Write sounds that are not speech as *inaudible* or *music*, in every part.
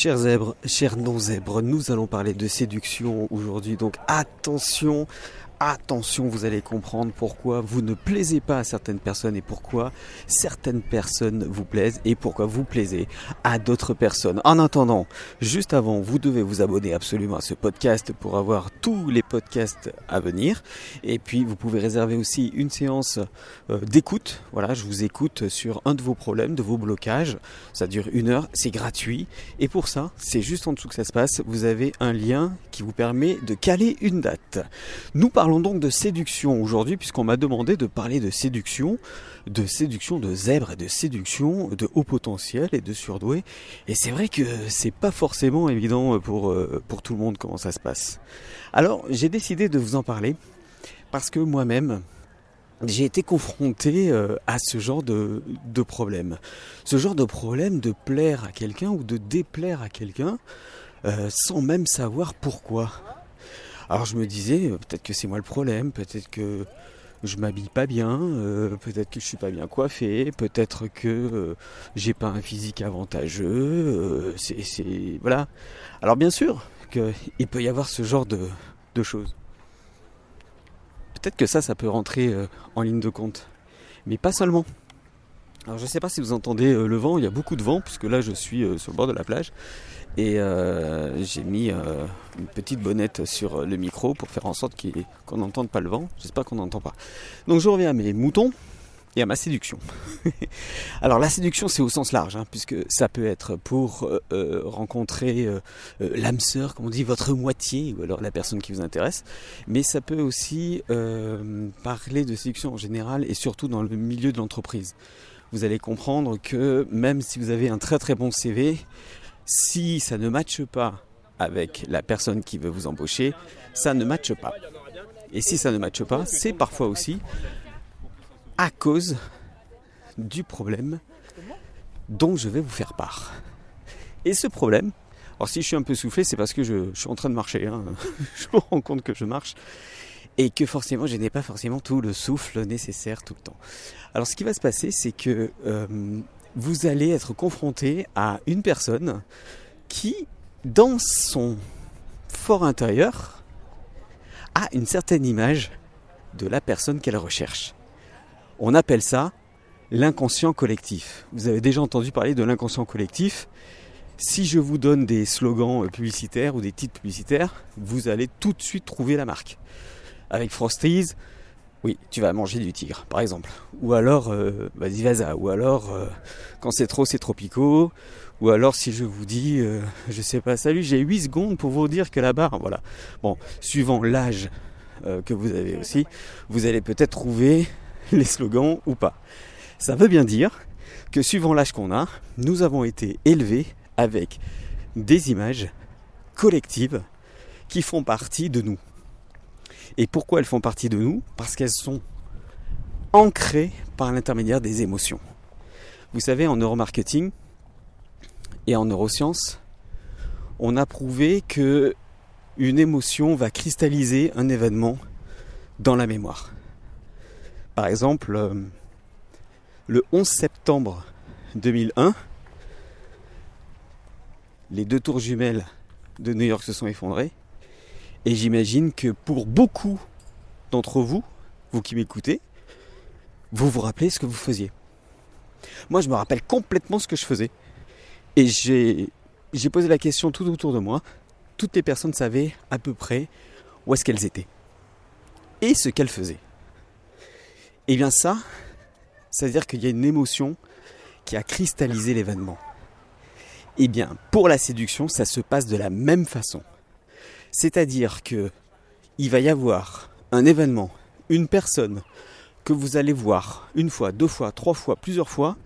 Chers zèbres, chers non-zèbres, nous allons parler de séduction aujourd'hui. Donc attention attention, vous allez comprendre pourquoi vous ne plaisez pas à certaines personnes et pourquoi certaines personnes vous plaisent et pourquoi vous plaisez à d'autres personnes. En attendant, juste avant, vous devez vous abonner absolument à ce podcast pour avoir tous les podcasts à venir. Et puis, vous pouvez réserver aussi une séance euh, d'écoute. Voilà, je vous écoute sur un de vos problèmes, de vos blocages. Ça dure une heure, c'est gratuit. Et pour ça, c'est juste en dessous que ça se passe. Vous avez un lien qui vous permet de caler une date. Nous parlons parlons donc de séduction aujourd'hui, puisqu'on m'a demandé de parler de séduction, de séduction de zèbre et de séduction de haut potentiel et de surdoué. Et c'est vrai que c'est pas forcément évident pour, euh, pour tout le monde comment ça se passe. Alors j'ai décidé de vous en parler parce que moi-même, j'ai été confronté euh, à ce genre de, de problème. Ce genre de problème de plaire à quelqu'un ou de déplaire à quelqu'un euh, sans même savoir pourquoi. Alors je me disais, euh, peut-être que c'est moi le problème, peut-être que je m'habille pas bien, euh, peut-être que je suis pas bien coiffé, peut-être que euh, j'ai pas un physique avantageux, c'est voilà. Alors bien sûr qu'il peut y avoir ce genre de, de choses. Peut-être que ça, ça peut rentrer en ligne de compte, mais pas seulement. Alors je ne sais pas si vous entendez le vent, il y a beaucoup de vent puisque là je suis sur le bord de la plage et euh, j'ai mis euh, une petite bonnette sur le micro pour faire en sorte qu'on n'entende pas le vent. J'espère qu'on n'entend pas. Donc je reviens à mes moutons et à ma séduction. *laughs* Alors la séduction c'est au sens large, hein, puisque ça peut être pour euh, rencontrer l'âme sœur, comme on dit, votre moitié, ou alors la personne qui vous intéresse, mais ça peut aussi parler de séduction en général et surtout dans le milieu de l'entreprise. Vous allez comprendre que même si vous avez un très très bon CV, si ça ne matche pas avec la personne qui veut vous embaucher, ça ne matche pas. Et si ça ne matche pas, c'est parfois aussi à cause du problème dont je vais vous faire part. Et ce problème, alors si je suis un peu soufflé, c'est parce que je, suis en train de marcher. Hein. *laughs* je me rends compte que je marche et que forcément je n'ai pas forcément tout le souffle nécessaire tout le temps. Alors ce qui va se passer, c'est que euh, vous allez être confronté à une personne qui, dans son fort intérieur, a une certaine image de la personne qu'elle recherche. On appelle ça l'inconscient collectif. Vous avez déjà entendu parler de l'inconscient collectif. Si je vous donne des slogans publicitaires ou des titres publicitaires, vous allez tout de suite trouver la marque. Avec Frosties, oui, tu vas manger du tigre, par exemple. Ou alors, euh, vas-y, vas Ou alors, euh, quand c'est trop, c'est tropico. Ou alors, si je vous dis, euh, je sais pas, salut, j'ai 8 secondes pour vous dire que la barre, voilà. Bon, suivant l'âge que vous avez aussi, vous allez peut-être trouver *laughs* les slogans ou pas. Ça veut bien dire que suivant l'âge qu'on a, nous avons été élevés avec des images collectives qui font partie de nous. Et pourquoi elles font partie de nous Parce qu'elles sont ancrées par l'intermédiaire des émotions. Vous savez, en neuromarketing et en neurosciences, on a prouvé que une émotion va cristalliser un événement dans la mémoire. Par exemple, euh, le 11 septembre 2001, les deux tours jumelles de New York se sont effondrées et j'imagine que pour beaucoup d'entre vous, vous qui m'écoutez, vous vous rappelez ce que vous faisiez. Moi, je me rappelle complètement ce que je faisais. Et j'ai, posé la question tout autour de moi. Toutes les personnes savaient à peu près où est-ce qu'elles étaient. Et ce qu'elles faisaient. Et eh bien ça, ça veut dire qu'il y a une émotion qui a cristallisé l'événement. Et eh bien, pour la séduction, ça se passe de la même façon. C'est-à-dire que il va y avoir un événement, une personne que vous allez voir une fois, deux fois, trois fois, plusieurs fois,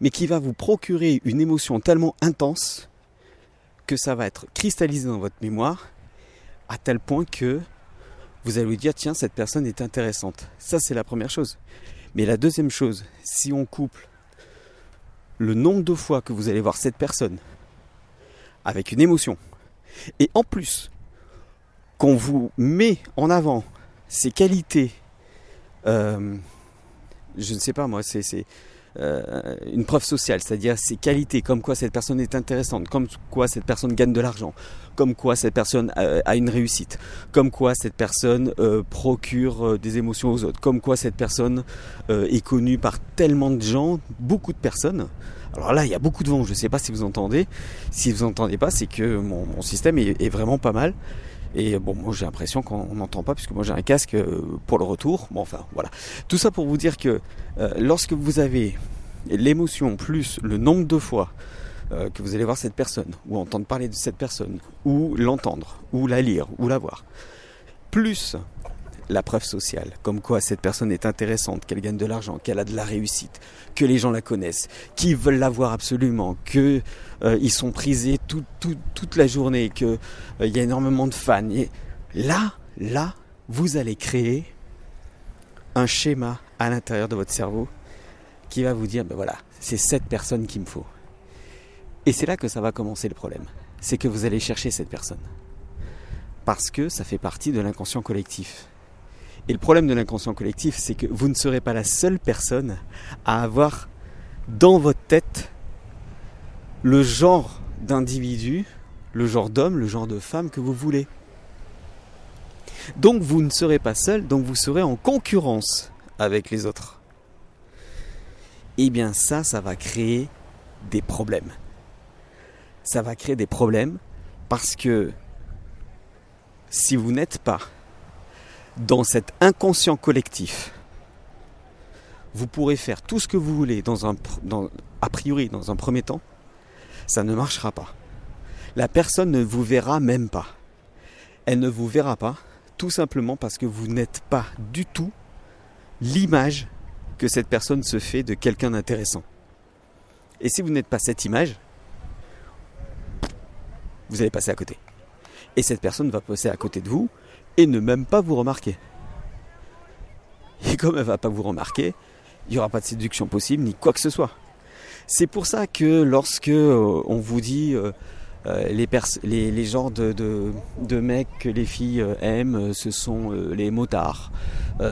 mais qui va vous procurer une émotion tellement intense que ça va être cristallisé dans votre mémoire à tel point que vous allez vous dire tiens cette personne est intéressante. Ça c'est la première chose. Mais la deuxième chose, si on couple le nombre de fois que vous allez voir cette personne avec une émotion, et en plus qu'on vous met en avant ces qualités, euh, je ne sais pas moi, c'est euh, une preuve sociale, c'est-à-dire ses qualités, comme quoi cette personne est intéressante, comme quoi cette personne gagne de l'argent, comme quoi cette personne a une réussite, comme quoi cette personne procure des émotions aux autres, comme quoi cette personne est connue par tellement de gens, beaucoup de personnes. Alors là, il y a beaucoup de vent, je ne sais pas si vous entendez. Si vous entendez pas, c'est que mon, système est, vraiment pas mal. Et bon, moi j'ai l'impression qu'on n'entend pas puisque moi j'ai un casque euh, pour le retour. Bon, enfin voilà. Tout ça pour vous dire que euh, lorsque vous avez l'émotion plus le nombre de fois euh, que vous allez voir cette personne, ou entendre parler de cette personne, ou l'entendre, ou la lire, ou la voir, plus la preuve sociale, comme quoi cette personne est intéressante, qu'elle gagne de l'argent, qu'elle a de la réussite, que les gens la connaissent, qu'ils veulent la voir absolument, qu'ils euh, sont prisés toute la journée, qu'il euh, y a énormément de fans. Là, là, vous allez créer un schéma à l'intérieur de votre cerveau qui va vous dire, ben voilà, c'est cette personne qu'il me faut. Et c'est là que ça va commencer le problème. C'est que vous allez chercher cette personne. Parce que ça fait partie de l'inconscient collectif. Et le problème de l'inconscient collectif, c'est que vous ne serez pas la seule personne à avoir dans votre tête le genre d'individu, le genre d'homme, le genre de femme que vous voulez. Donc vous ne serez pas seul, donc vous serez en concurrence avec les autres. Et eh bien ça, ça va créer des problèmes. Ça va créer des problèmes parce que si vous n'êtes pas dans cet inconscient collectif, vous pourrez faire tout ce que vous voulez a priori dans un premier temps, ça ne marchera pas. La personne ne vous verra même pas. Elle ne vous verra pas tout simplement parce que vous n'êtes pas du tout l'image que cette personne se fait de quelqu'un d'intéressant. Et si vous n'êtes pas cette image, vous allez passer à côté. Et cette personne va passer à côté de vous et ne même pas vous remarquer. Et comme elle va pas vous remarquer, il n'y aura pas de séduction possible ni quoi que ce soit. C'est pour ça que lorsque euh, on vous dit euh, euh, les, les, genres de, de, mecs que les filles aiment, ce sont les motards,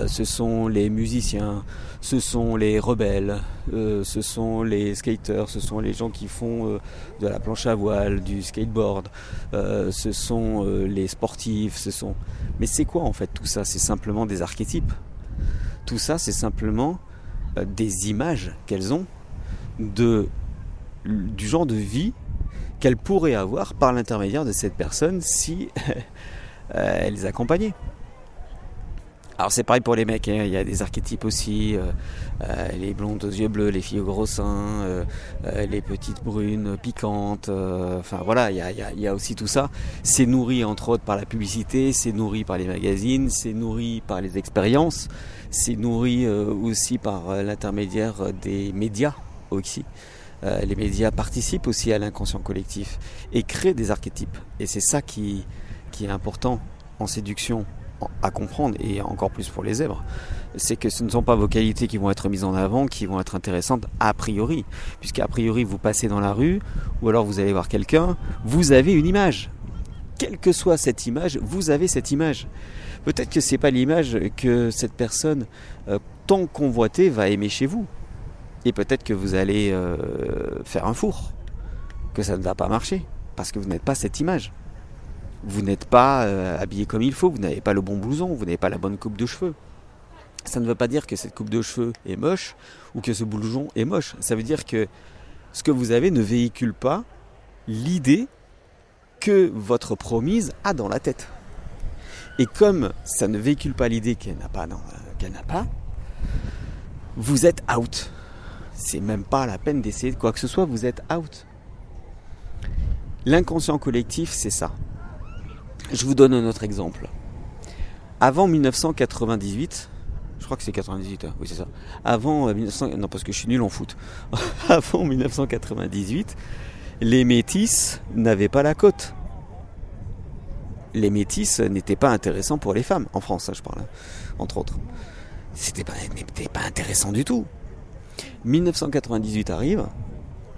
ce sont les musiciens, ce sont les rebelles, ce sont les skaters, ce sont les gens qui font de la planche à voile, du skateboard, ce sont les sportifs, ce sont mais c'est quoi en fait tout ça? C'est simplement des archétypes. Tout ça, c'est simplement euh, des images qu'elles ont de, du genre de vie qu'elles pourraient avoir par l'intermédiaire de cette personne si *laughs* euh, elles les accompagnaient. Alors c'est pareil pour les mecs, hein. il y a des archétypes aussi, euh, euh, les blondes aux yeux bleus, les filles aux gros seins, les petites brunes piquantes, enfin voilà, il y, a, aussi tout ça. C'est nourri entre autres par la publicité, c'est nourri par les magazines, c'est nourri par les expériences, c'est nourri aussi par l'intermédiaire des médias aussi. Les médias participent aussi à l'inconscient collectif et créent des archétypes. Et c'est ça qui, est important en séduction à comprendre, et encore plus pour les zèbres, c'est que ce ne sont pas vos qualités qui vont être mises en avant, qui vont être intéressantes a priori. Puisqu'à priori, vous passez dans la rue, ou alors vous allez voir quelqu'un, vous avez une image. Quelle que soit cette image, vous avez cette image. Peut-être que c'est pas l'image que cette personne, euh, tant convoitée, va aimer chez vous. Et peut-être que vous allez euh, faire un four, que ça ne va pas marcher, parce que vous n'êtes pas cette image vous n'êtes pas euh, habillé comme il faut, vous n'avez pas le bon blouson, vous n'avez pas la bonne coupe de cheveux. Ça ne veut pas dire que cette coupe de cheveux est moche ou que ce blouson est moche. Ça veut dire que ce que vous avez ne véhicule pas l'idée que votre promise a dans la tête. Et comme ça ne véhicule pas l'idée qu'elle n'a pas, qu'elle n'a pas, vous êtes out. C'est même pas la peine d'essayer de quoi que ce soit, vous êtes out. L'inconscient collectif, c'est ça. Je vous donne un autre exemple. Avant 1998, je crois que c'est 98, hein, oui c'est ça. Avant 1900, euh, non parce que je suis nul en foot. *laughs* Avant 1998, les métis n'avaient pas la cote. Les métis n'étaient pas intéressants pour les femmes en France, je parle, hein, entre autres. C'était pas, pas intéressant du tout. 1998 arrive,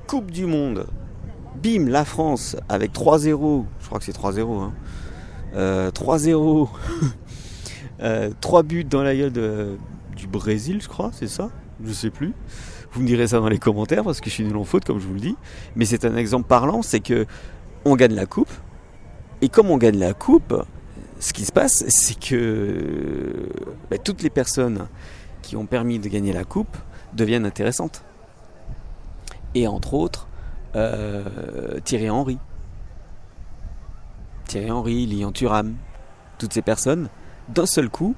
Coupe du Monde, bim, la France avec 3-0, je crois que c'est 3-0, 3-0. Euh, 3 *laughs* euh, buts dans la gueule du Brésil, je crois, c'est ça? Je sais plus. Vous me direz ça dans les commentaires parce que je suis nul en faute, comme je vous le dis. Mais c'est un exemple parlant, c'est que on gagne la coupe. Et comme on gagne la coupe, ce qui se passe, c'est que bah, toutes les personnes qui ont permis de gagner la coupe deviennent intéressantes. Et entre autres, euh, Thierry Henry. Thierry Henry, Lian Thuram, toutes ces personnes, d'un seul coup,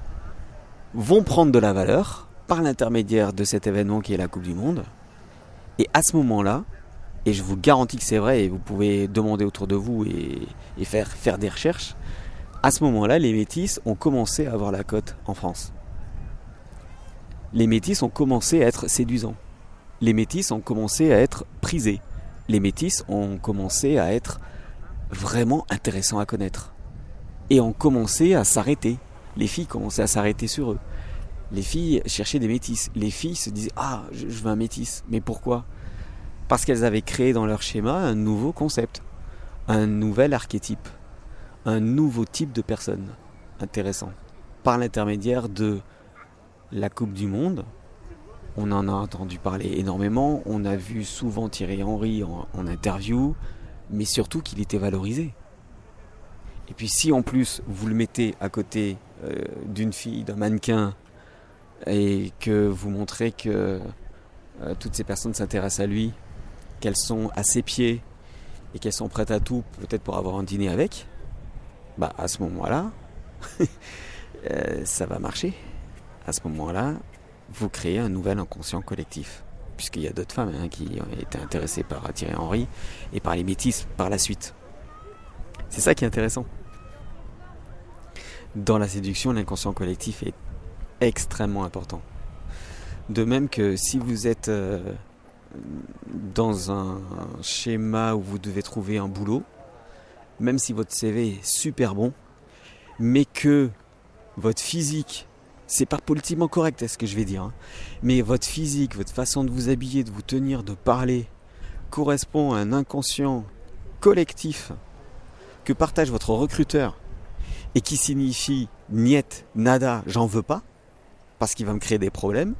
vont prendre de la valeur par l'intermédiaire de cet événement qui est la Coupe du Monde. Et à ce moment-là, et je vous garantis que c'est vrai, et vous pouvez demander autour de vous et, faire, faire des recherches, à ce moment-là, les métis ont commencé à avoir la cote en France. Les métis ont commencé à être séduisants. Les métis ont commencé à être prisés. Les métis ont commencé à être vraiment intéressants à connaître. Et ont commencé à s'arrêter. Les filles commençaient à s'arrêter sur eux. Les filles cherchaient des métis. Les filles se disaient Ah, je veux un métis. Mais pourquoi? Parce qu'elles avaient créé dans leur schéma un nouveau concept, un nouvel archétype, un nouveau type de personne intéressant. Par l'intermédiaire de la Coupe du Monde, on en a entendu parler énormément, on a vu souvent Thierry Henry en, interview, mais surtout qu'il était valorisé. Et puis si en plus vous le mettez à côté euh, d'une fille, d'un mannequin, et que vous montrez que euh, toutes ces personnes s'intéressent à lui, qu'elles sont à ses pieds et qu'elles sont prêtes à tout, peut-être pour avoir un dîner avec, bah à ce moment-là, *laughs* euh, ça va marcher. À ce moment-là, vous créez un nouvel inconscient collectif. Puisqu'il y a d'autres femmes hein, qui ont été intéressées par Thierry Henry et par les métis par la suite. C'est ça qui est intéressant. Dans la séduction, l'inconscient collectif est extrêmement important. De même que si vous êtes euh, dans un schéma où vous devez trouver un boulot, même si votre CV est super bon, mais que votre physique, c'est pas politiquement correct, est ce que je vais dire, hein, mais votre physique, votre façon de vous habiller, de vous tenir, de parler, correspond à un inconscient collectif que partage votre recruteur et qui signifie niet, nada, j'en veux pas, parce qu'il va me créer des problèmes,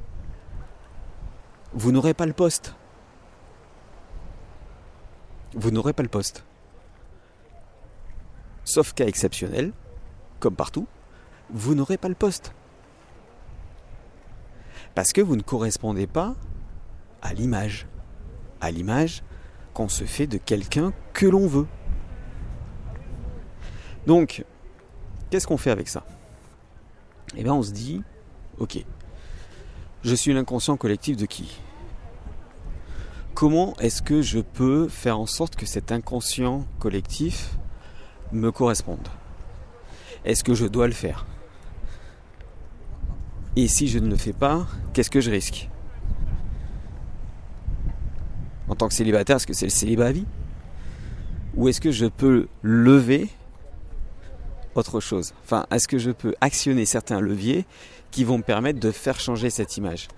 vous n'aurez pas le poste vous n'aurez pas le poste. Sauf cas exceptionnel, comme partout, vous n'aurez pas le poste. Parce que vous ne correspondez pas à l'image. À l'image qu'on se fait de quelqu'un que l'on veut. Donc, qu'est-ce qu'on fait avec ça? Eh bien, on se dit, ok, je suis l'inconscient collectif de qui? Comment est-ce que je peux faire en sorte que cet inconscient collectif me corresponde? Est-ce que je dois le faire? Et si je ne le fais pas, qu'est-ce que je risque En tant que célibataire, est-ce que c'est le célibat à vie Ou est-ce que je peux lever autre chose Enfin, est-ce que je peux actionner certains leviers qui vont me permettre de faire changer cette image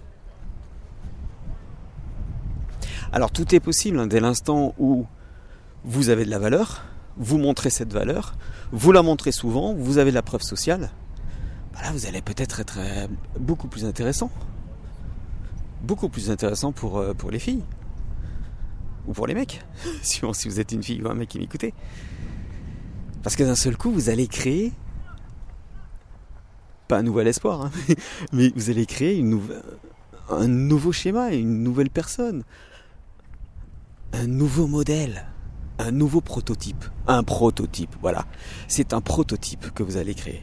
alors tout est possible hein, dès l'instant où vous avez de la valeur, vous montrez cette valeur, vous la montrez souvent, vous avez de la preuve sociale. Vous allez peut-être être, euh, beaucoup plus intéressant. Beaucoup plus intéressant pour, euh, les filles. Ou pour les mecs. *laughs* si vous êtes une fille ou un mec qui m'écoutez. Parce que d'un seul coup, vous allez créer pas un nouvel espoir, hein, *laughs* mais vous allez créer une un nouveau schéma, une nouvelle personne, un nouveau modèle, un nouveau prototype. Un prototype, voilà. C'est un prototype que vous allez créer.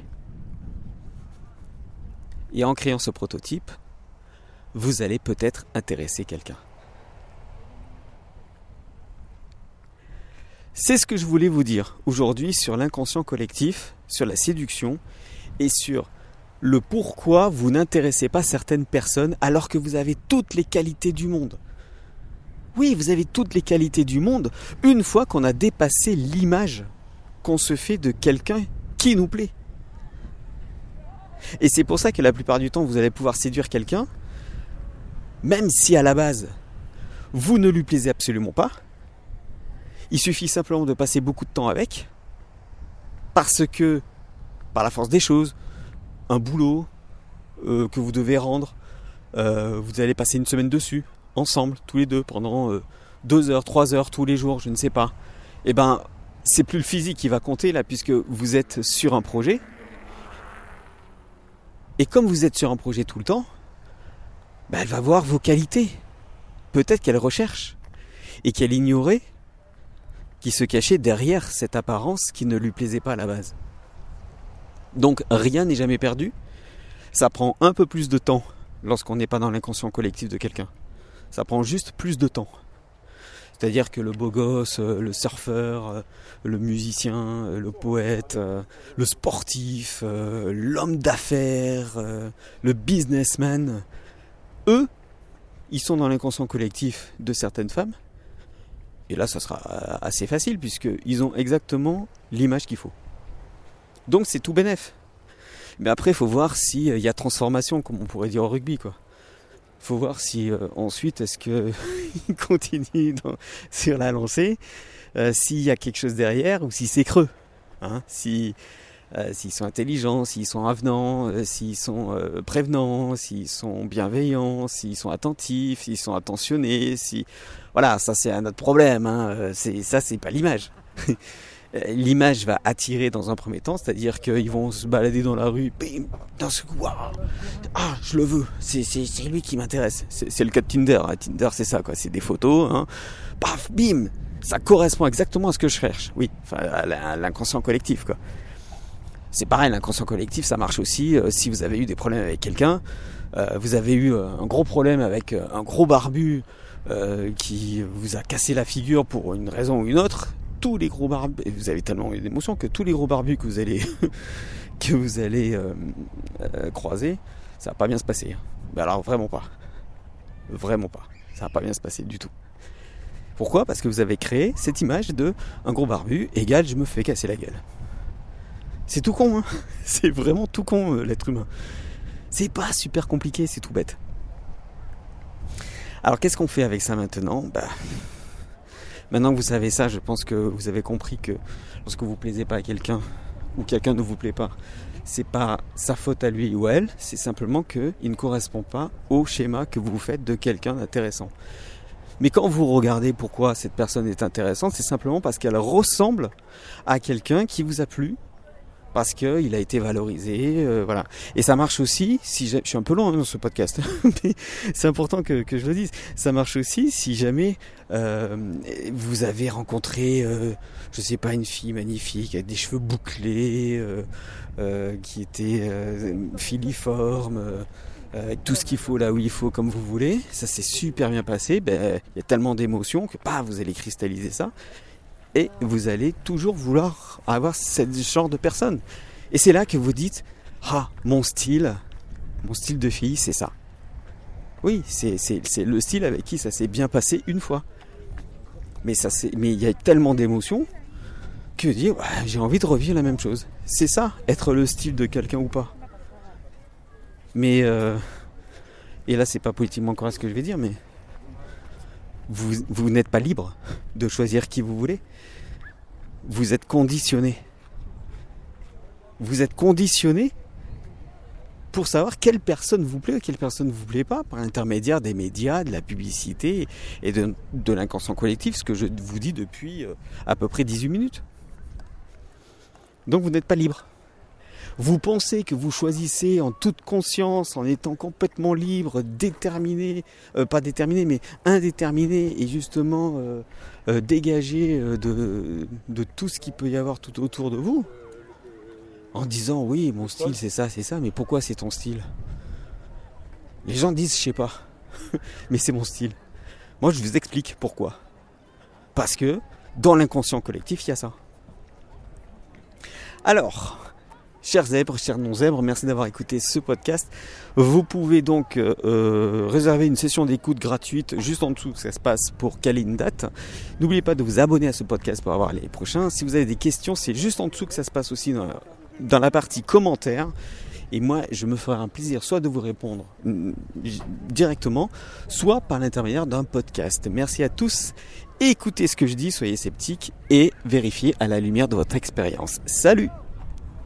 Et en créant ce prototype, vous allez peut-être intéresser quelqu'un. C'est ce que je voulais vous dire aujourd'hui sur l'inconscient collectif, sur la séduction et sur le pourquoi vous n'intéressez pas certaines personnes alors que vous avez toutes les qualités du monde. Oui, vous avez toutes les qualités du monde une fois qu'on a dépassé l'image qu'on se fait de quelqu'un qui nous plaît. Et c'est pour ça que la plupart du temps, vous allez pouvoir séduire quelqu'un, même si à la base, vous ne lui plaisez absolument pas. Il suffit simplement de passer beaucoup de temps avec, parce que, par la force des choses, un boulot euh, que vous devez rendre, euh, vous allez passer une semaine dessus, ensemble, tous les deux, pendant euh, deux heures, trois heures, tous les jours, je ne sais pas, eh ben, c'est plus le physique qui va compter là, puisque vous êtes sur un projet. Et comme vous êtes sur un projet tout le temps, ben, elle va voir vos qualités. Peut-être qu'elle recherche et qu'elle ignorait qui se cachait derrière cette apparence qui ne lui plaisait pas à la base. Donc rien n'est jamais perdu. Ça prend un peu plus de temps lorsqu'on n'est pas dans l'inconscient collectif de quelqu'un. Ça prend juste plus de temps. C'est-à-dire que le beau gosse, euh, le surfeur, euh, le musicien, euh, le poète, le sportif, l'homme d'affaires, le businessman, eux, ils sont dans l'inconscient collectif de certaines femmes. Et là, ça sera assez facile puisqu'ils ont exactement l'image qu'il faut. Donc c'est tout bénef. Mais après, il faut voir s'il y a transformation, comme on pourrait dire au rugby. quoi faut voir si euh, ensuite est-ce que *laughs* il continue sur la lancée, euh, s'il y a quelque chose derrière ou si c'est creux. Hein, si euh, s'ils sont intelligents, s'ils sont avenants, s'ils sont prévenants, s'ils sont bienveillants, s'ils sont attentifs, s'ils sont attentionnés, voilà, ça c'est un autre problème. Hein, c'est ça c'est pas l'image. *laughs* Euh, l'image va attirer dans un premier temps, c'est-à-dire qu'ils vont se balader dans la rue, bim, d'un ce coup, ah, je le veux, c'est, lui qui m'intéresse. C'est, le cas de Tinder, hein. Tinder c'est ça, quoi, c'est des photos, hein. paf, bim, ça correspond exactement à ce que je cherche, oui, enfin, à l'inconscient collectif, quoi. C'est pareil, l'inconscient collectif, ça marche aussi euh, si vous avez eu des problèmes avec quelqu'un, euh, vous avez eu un gros problème avec un gros barbu qui vous a cassé la figure pour une raison ou une autre, tous les gros barbus, vous avez tellement eu d'émotions que tous les gros barbus que vous allez, *laughs* que vous allez euh, euh, croiser, ça va pas bien se passer. Hein. Mais alors vraiment pas. Vraiment pas. Ça va pas bien se passer du tout. Pourquoi? Parce que vous avez créé cette image de un gros barbu égale je me fais casser la gueule. C'est tout con, hein *laughs* C'est vraiment tout con euh, l'être humain. C'est pas super compliqué, c'est tout bête. Alors qu'est-ce qu'on fait avec ça maintenant? Bah Maintenant que vous savez ça, je pense que vous avez compris que lorsque vous plaisez pas à quelqu'un ou quelqu'un ne vous plaît pas, c'est pas sa faute à lui ou à elle, c'est simplement qu'il ne correspond pas au schéma que vous faites de quelqu'un d'intéressant. Mais quand vous regardez pourquoi cette personne est intéressante, c'est simplement parce qu'elle ressemble à quelqu'un qui vous a plu, parce qu'il a été valorisé, euh, voilà. Et ça marche aussi, si je suis un peu long hein, dans ce podcast, *laughs* mais c'est important que, je le dise, ça marche aussi si jamais euh, vous avez rencontré, euh, je sais pas, une fille magnifique avec des cheveux bouclés, qui était filiforme, avec tout ce qu'il faut là où il faut, comme vous voulez, ça s'est super bien passé, ben, il y a tellement d'émotions que bah, vous allez cristalliser ça et vous allez toujours vouloir avoir ce genre de personne. Et c'est là que vous dites Ah, mon style, mon style de fille, c'est ça. Oui, c'est le style avec qui ça s'est bien passé une fois. Mais il y a tellement d'émotions que dire j'ai envie de revivre la même chose. C'est ça, être le style de quelqu'un ou pas. Mais euh, et là c'est pas politiquement correct ce que je vais dire, mais vous, n'êtes pas libre de choisir qui vous voulez. Vous êtes conditionné. Vous êtes conditionné pour savoir quelle personne vous plaît ou quelle personne ne vous plaît pas par l'intermédiaire des médias, de la publicité et de, de l'inconscient collectif, ce que je vous dis depuis euh, à peu près 18 minutes. Donc vous n'êtes pas libre vous pensez que vous choisissez en toute conscience, en étant complètement libre, déterminé, euh, pas déterminé, mais indéterminé et justement euh, euh, dégagé de, de tout ce qu'il peut y avoir tout autour de vous, en disant oui, mon style c'est ça, c'est ça, mais pourquoi c'est ton style? Les gens disent je sais pas, *laughs* mais c'est mon style. Moi je vous explique pourquoi. Parce que dans l'inconscient collectif, il y a ça. Alors, Chers zèbres, chers non-zèbres, merci d'avoir écouté ce podcast. Vous pouvez donc euh, euh, réserver une session d'écoute gratuite juste en dessous, ça se passe pour caler une date. N'oubliez pas de vous abonner à ce podcast pour avoir les prochains. Si vous avez des questions, c'est juste en dessous que ça se passe aussi dans la, dans la partie commentaires. Et moi, je me ferai un plaisir soit de vous répondre mm, directement, soit par l'intermédiaire d'un podcast. Merci à tous. Écoutez ce que je dis, soyez sceptiques et vérifiez à la lumière de votre expérience. Salut